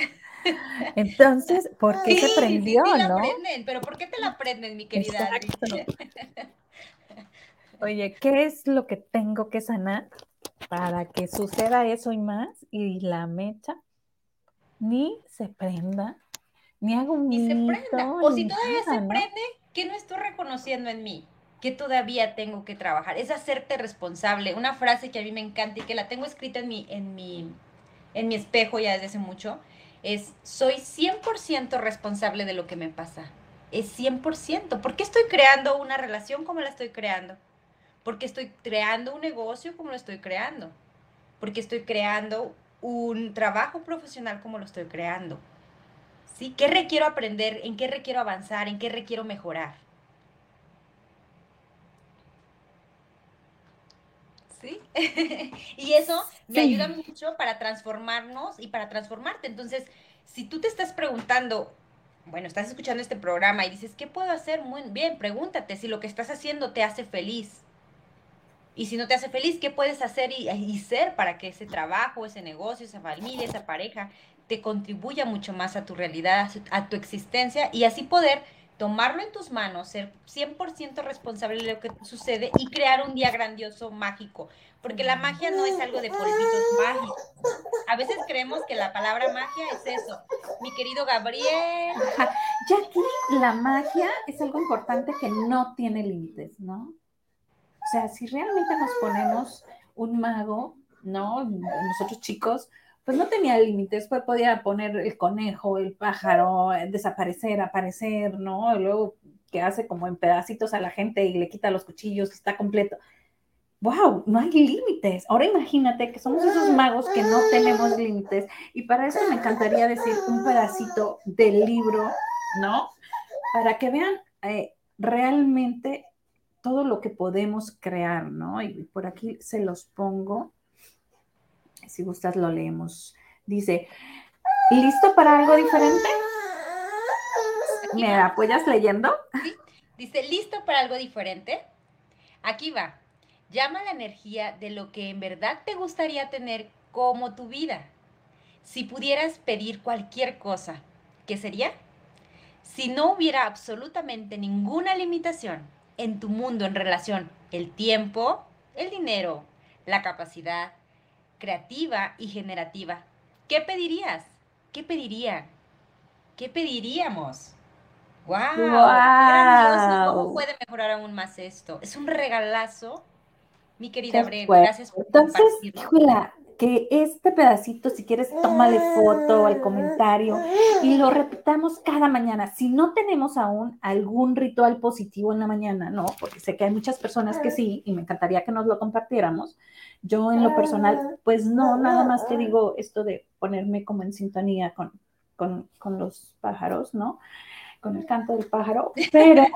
Entonces, ¿por qué se prendió,
sí,
no?
Prenden, pero ¿por qué te la prenden, mi querida?
Oye, ¿qué es lo que tengo que sanar para que suceda eso y más? Y la mecha ni se prenda, ni hago un
Ni se prenda. O si todavía se prende, ¿qué no estoy reconociendo en mí? ¿Qué todavía tengo que trabajar? Es hacerte responsable. Una frase que a mí me encanta y que la tengo escrita en mi, en mi, en mi espejo ya desde hace mucho, es soy 100% responsable de lo que me pasa. Es 100%. ¿Por qué estoy creando una relación como la estoy creando? Porque estoy creando un negocio como lo estoy creando. Porque estoy creando un trabajo profesional como lo estoy creando. ¿Sí? ¿Qué requiero aprender? ¿En qué requiero avanzar? ¿En qué requiero mejorar? ¿sí? y eso me ayuda mucho para transformarnos y para transformarte. Entonces, si tú te estás preguntando, bueno, estás escuchando este programa y dices, ¿qué puedo hacer? Muy bien, pregúntate si lo que estás haciendo te hace feliz. Y si no te hace feliz, ¿qué puedes hacer y, ser para que ese trabajo, ese negocio, esa familia, esa pareja te contribuya mucho más a tu realidad, a tu existencia y así poder tomarlo en tus manos, ser 100% responsable de lo que sucede y crear un día grandioso, mágico. Porque la magia no es algo de polvitos mágicos. A veces creemos que la palabra magia es eso. Mi querido Gabriel.
Ya aquí la magia es algo importante que no tiene límites, ¿no? Sea, si realmente nos ponemos un mago, ¿no? Nosotros chicos, pues no tenía límites, pues podía poner el conejo, el pájaro, eh, desaparecer, aparecer, ¿no? luego que hace como en pedacitos a la gente y le quita los cuchillos, está completo. ¡Wow! No hay límites. Ahora imagínate que somos esos magos que no tenemos límites. Y para eso me encantaría decir un pedacito del libro, ¿no? Para que vean eh, realmente todo lo que podemos crear, ¿no? Y por aquí se los pongo. Si gustas, lo leemos. Dice, ¿listo para algo diferente? ¿Me apoyas leyendo?
Sí. Dice, ¿listo para algo diferente? Aquí va. Llama la energía de lo que en verdad te gustaría tener como tu vida. Si pudieras pedir cualquier cosa, ¿qué sería? Si no hubiera absolutamente ninguna limitación, en tu mundo en relación el tiempo, el dinero, la capacidad creativa y generativa. ¿Qué pedirías? ¿Qué pedirían? ¿Qué pediríamos? ¡Wow! wow. ¿Cómo puede mejorar aún más esto? Es un regalazo, mi querida Bre. Gracias
por Entonces, híjola, que este pedacito, si quieres, tómale foto al comentario y lo repitamos cada mañana. Si no tenemos aún algún ritual positivo en la mañana, no, porque sé que hay muchas personas que sí, y me encantaría que nos lo compartiéramos. Yo en lo personal, pues no, nada más te digo esto de ponerme como en sintonía con, con, los pájaros, ¿no? Con el canto del pájaro, pero...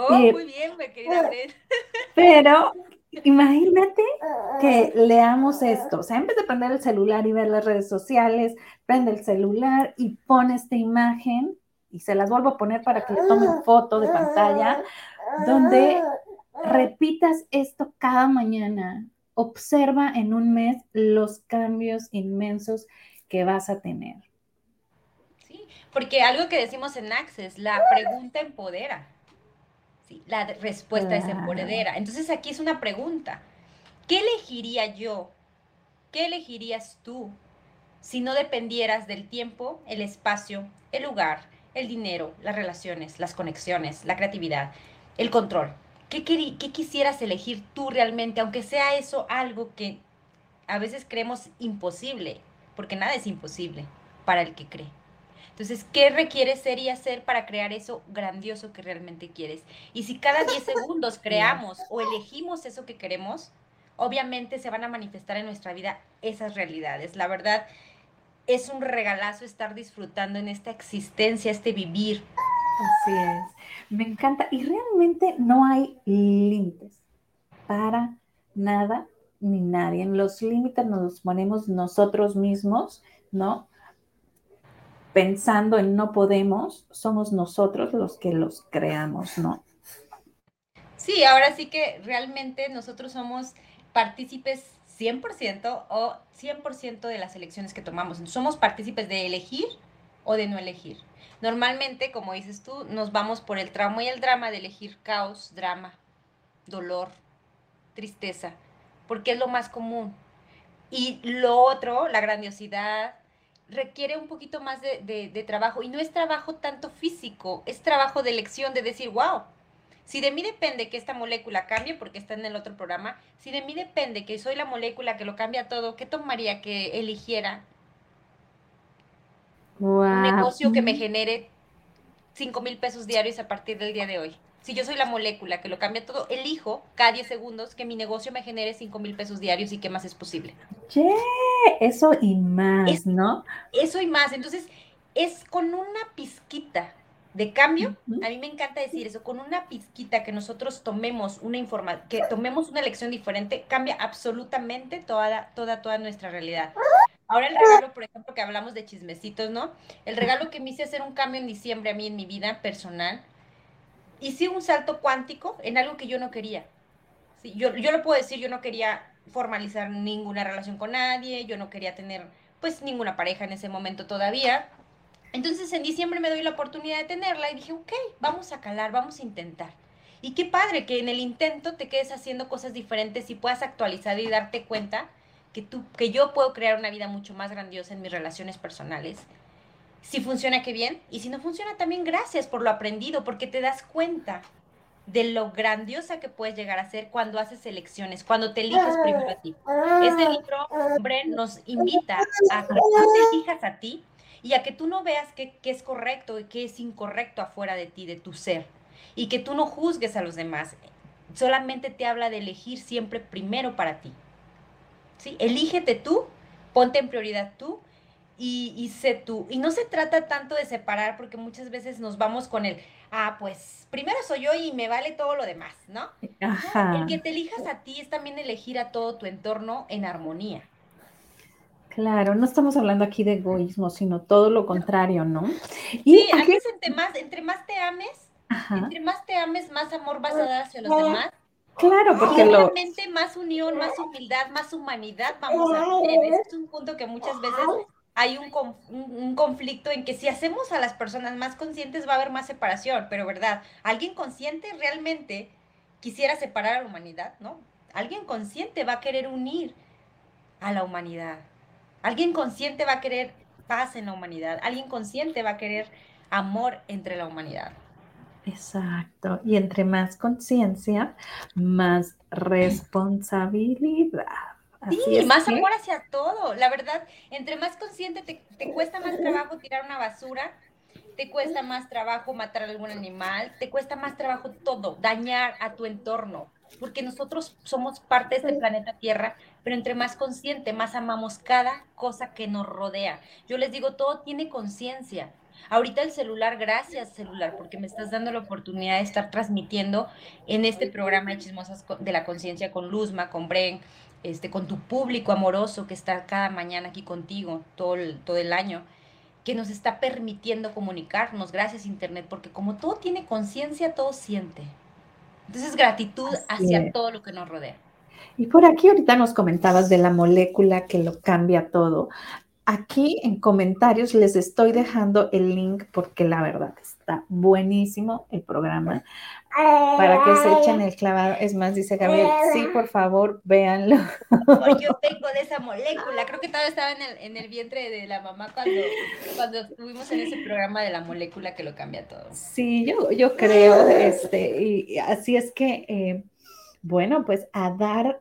Oh, eh, muy bien, mi querida
Pero Imagínate que leamos esto, o sea, en vez de prender el celular y ver las redes sociales, prende el celular y pone esta imagen y se las vuelvo a poner para que le tomen foto de pantalla, donde repitas esto cada mañana. Observa en un mes los cambios inmensos que vas a tener.
Sí, porque algo que decimos en Access, la pregunta empodera la respuesta es empoderera. Entonces aquí es una pregunta. ¿Qué elegiría yo? ¿Qué elegirías tú si no dependieras del tiempo, el espacio, el lugar, el dinero, las relaciones, las conexiones, la creatividad, el control? ¿Qué, qué quisieras elegir tú realmente, aunque sea eso algo que a veces creemos imposible? Porque nada es imposible para el que cree. Entonces, ¿qué requiere ser y hacer para crear eso grandioso que realmente quieres? Y si cada 10 segundos creamos o elegimos eso que queremos, obviamente se van a manifestar en nuestra vida esas realidades. La verdad, es un regalazo estar disfrutando en esta existencia, este vivir.
Así es. Me encanta. Y realmente no hay límites para nada ni nadie. En los límites nos ponemos nosotros mismos, ¿no? Pensando en no podemos, somos nosotros los que los creamos, ¿no?
Sí, ahora sí que realmente nosotros somos partícipes 100% o 100% de las elecciones que tomamos. Somos partícipes de elegir o de no elegir. Normalmente, como dices tú, nos vamos por el trauma y el drama de elegir caos, drama, dolor, tristeza, porque es lo más común. Y lo otro, la grandiosidad, requiere un poquito más de, trabajo y no es trabajo tanto físico, es trabajo de elección, de decir, wow, si de mí depende que esta molécula cambie, porque está en el otro programa, si de mí depende que soy la molécula que lo cambia todo, ¿qué tomaría que eligiera un negocio que me genere 5 mil pesos diarios a partir del día de hoy? Si yo soy la molécula que lo cambia todo, elijo cada 10 segundos que mi negocio me genere 5 mil pesos diarios y qué más es posible.
Yeah, eso y más, ¿no?
Eso y más. Entonces, es con una pizquita de cambio, a mí me encanta decir eso, con una pizquita que nosotros tomemos una informa que tomemos una elección diferente, cambia absolutamente toda, toda, toda nuestra realidad. Ahora el regalo, por ejemplo, que hablamos de chismecitos, ¿no? El regalo que me hice hacer un cambio en diciembre a mí en mi vida personal, hice un salto cuántico en algo que yo no quería. Yo, yo lo puedo decir, yo no quería formalizar ninguna relación con nadie, yo no quería tener pues ninguna pareja en ese momento todavía. Entonces en diciembre me doy la oportunidad de tenerla y dije, ok, vamos a calar, vamos a intentar. Y qué padre que en el intento te quedes haciendo cosas diferentes y puedas actualizar y darte cuenta que, tú, que yo puedo crear una vida mucho más grandiosa en mis relaciones personales. Si funciona, qué bien. Y si no funciona, también gracias por lo aprendido, porque te das cuenta de lo grandiosa que puedes llegar a ser cuando haces elecciones, cuando te eliges primero a ti. Este libro, hombre, nos invita a que tú te elijas a ti y a que tú no veas qué es correcto y qué es incorrecto afuera de ti, de tu ser y que tú no juzgues a los demás. Solamente te habla de elegir siempre primero para ti. ¿Sí? Elígete tú, ponte en prioridad tú y, y sé tú. Y no se trata tanto de separar porque muchas veces nos vamos con el, ah, pues primero soy yo y me vale todo lo demás, ¿no? El que te elijas a ti es también elegir a todo tu entorno en armonía.
Claro, no estamos hablando aquí de egoísmo, sino todo lo contrario, ¿no?
Y sí, aquí... entre más, entre más te ames, entre más te ames, más amor vas a dar hacia los demás.
Claro, porque
obviamente más unión, más humildad, más humanidad vamos a tener. Ese es un punto que muchas veces hay un, un, conflicto en que si hacemos a las personas más conscientes va a haber más separación, pero verdad, alguien consciente realmente quisiera separar a la humanidad, ¿no? Alguien consciente va a querer unir a la humanidad. Alguien consciente va a querer paz en la humanidad. Alguien consciente va a querer amor entre la humanidad.
Exacto. Y entre más conciencia, más responsabilidad.
Sí, más amor hacia todo. La verdad, entre más consciente te, te, cuesta más trabajo tirar una basura, te cuesta más trabajo matar a algún animal, te cuesta más trabajo todo, dañar a tu entorno, porque nosotros somos parte de este planeta Tierra, pero entre más consciente, más amamos cada cosa que nos rodea. Yo les digo, todo tiene conciencia. Ahorita el celular, gracias celular, porque me estás dando la oportunidad de estar transmitiendo en este programa de Chismosas de la Conciencia con Luzma, con Bren, este, con tu público amoroso que está cada mañana aquí contigo todo el, todo el año, que nos está permitiendo comunicarnos, gracias Internet, porque como todo tiene conciencia, todo siente. Entonces, gratitud hacia todo lo que nos rodea.
Y por aquí ahorita nos comentabas de la molécula que lo cambia todo. Aquí en comentarios les estoy dejando el link porque la verdad está buenísimo el programa para que se echen el clavado. Es más, dice Gabriel, sí, por favor, véanlo.
yo tengo de esa molécula. Creo que todavía estaba en el, vientre de la mamá cuando, cuando estuvimos en ese programa de la molécula que lo cambia todo.
Sí, yo, yo creo, este, y así es que, eh, bueno, pues a dar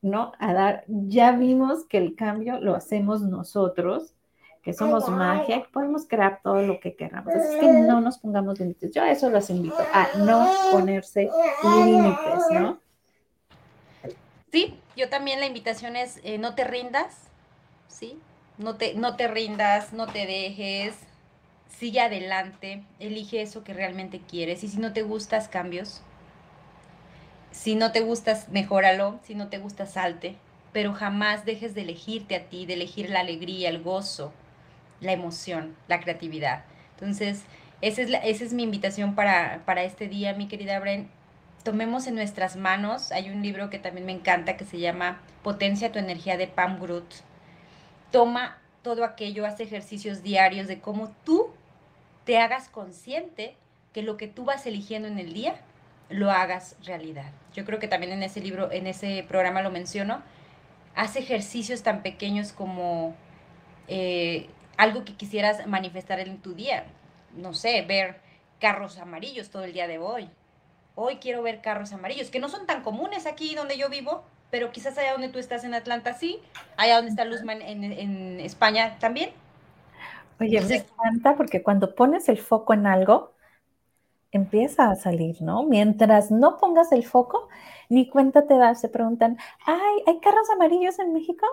¿no? A dar, ya vimos que el cambio lo hacemos nosotros, que somos magia, que podemos crear todo lo que queramos. Así es que no nos pongamos límites. Yo a eso los invito, a no ponerse límites, ¿no?
Sí, yo también la invitación es eh, no te rindas, ¿sí? No te, no te rindas, no te dejes, sigue adelante, elige eso que realmente quieres y si no te gustas, cambios, si no te gustas, mejóralo. Si no te gusta, salte. Pero jamás dejes de elegirte a ti, de elegir la alegría, el gozo, la emoción, la creatividad. Entonces, esa es, esa es mi invitación para, para este día, mi querida Bren. Tomemos en nuestras manos, hay un libro que también me encanta que se llama Potencia tu energía de Pam Groot. Toma todo aquello, haz ejercicios diarios de cómo tú te hagas consciente que lo que tú vas eligiendo en el día lo hagas realidad. Yo creo que también en ese libro, en ese programa lo menciono, hace ejercicios tan pequeños como eh, algo que quisieras manifestar en tu día. No sé, ver carros amarillos todo el día de hoy. Hoy quiero ver carros amarillos, que no son tan comunes aquí donde yo vivo, pero quizás allá donde tú estás en Atlanta sí, allá donde está Luzman en, en España también.
Oye, me encanta porque cuando pones el foco en algo, empieza a salir, ¿no? Mientras no pongas el foco, ni cuenta te das, se preguntan, ay, ¿hay carros amarillos en México?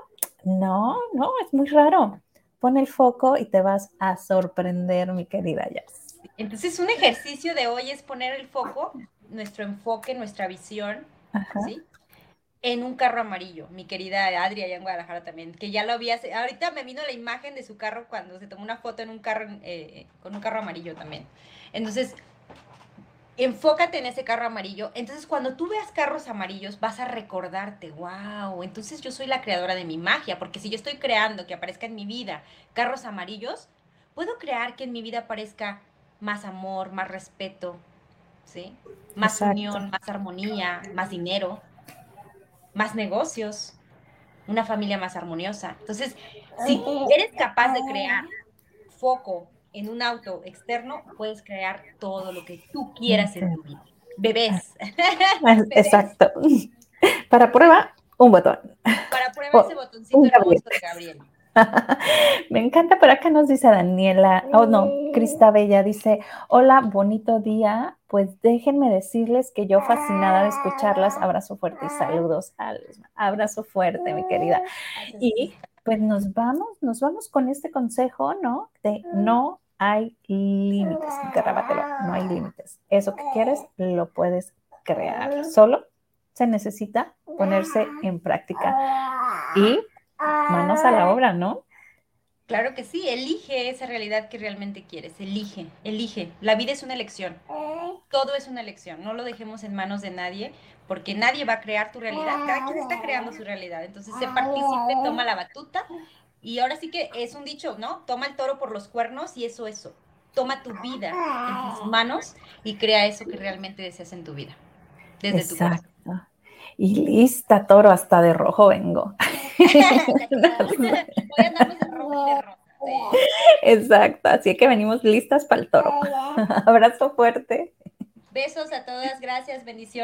No, no, es muy raro. Pon el foco y te vas a sorprender, mi querida Jess.
Entonces, un ejercicio de hoy es poner el foco, nuestro enfoque, nuestra visión, ¿sí? en un carro amarillo, mi querida Adri allá en Guadalajara también, que ya lo había, ahorita me vino la imagen de su carro cuando se tomó una foto en un carro, eh, con un carro amarillo también. Entonces, enfócate en ese carro amarillo. Entonces, cuando tú veas carros amarillos, vas a recordarte, wow, entonces yo soy la creadora de mi magia, porque si yo estoy creando que aparezca en mi vida carros amarillos, puedo crear que en mi vida aparezca más amor, más respeto, ¿sí? Más unión, más armonía, más dinero, más negocios, una familia más armoniosa. Entonces, si eres capaz de crear foco en un auto externo puedes crear todo lo que tú quieras en tu vida. Bebés.
Exacto. Para prueba, un botón.
Para prueba ese botoncito hermoso de Gabriel.
Me encanta, por acá nos dice Daniela, oh no, Crista Bella dice, hola, bonito día, pues déjenme decirles que yo fascinada de escucharlas, abrazo fuerte y saludos, abrazo fuerte, mi querida. Y pues nos vamos, nos vamos con este consejo, ¿no? De no hay límites, grábatelo, no hay límites. Eso que quieres lo puedes crear. Solo se necesita ponerse en práctica y manos a la obra, ¿no?
Claro que sí, elige esa realidad que realmente quieres, elige, elige. La vida es una elección, todo es una elección, no lo dejemos en manos de nadie, porque nadie va a crear tu realidad, cada quien está creando su realidad. Entonces, se participe, toma la batuta y ahora sí que es un dicho, ¿no? Toma el toro por los cuernos y eso, eso. Toma tu vida en tus manos y crea eso que realmente deseas en tu vida. Desde tu corazón.
Y lista, toro, hasta de rojo vengo.
Voy a de rojo y de rojo.
Exacto, así que venimos listas para el toro. Abrazo fuerte.
Besos a todas, gracias, bendiciones.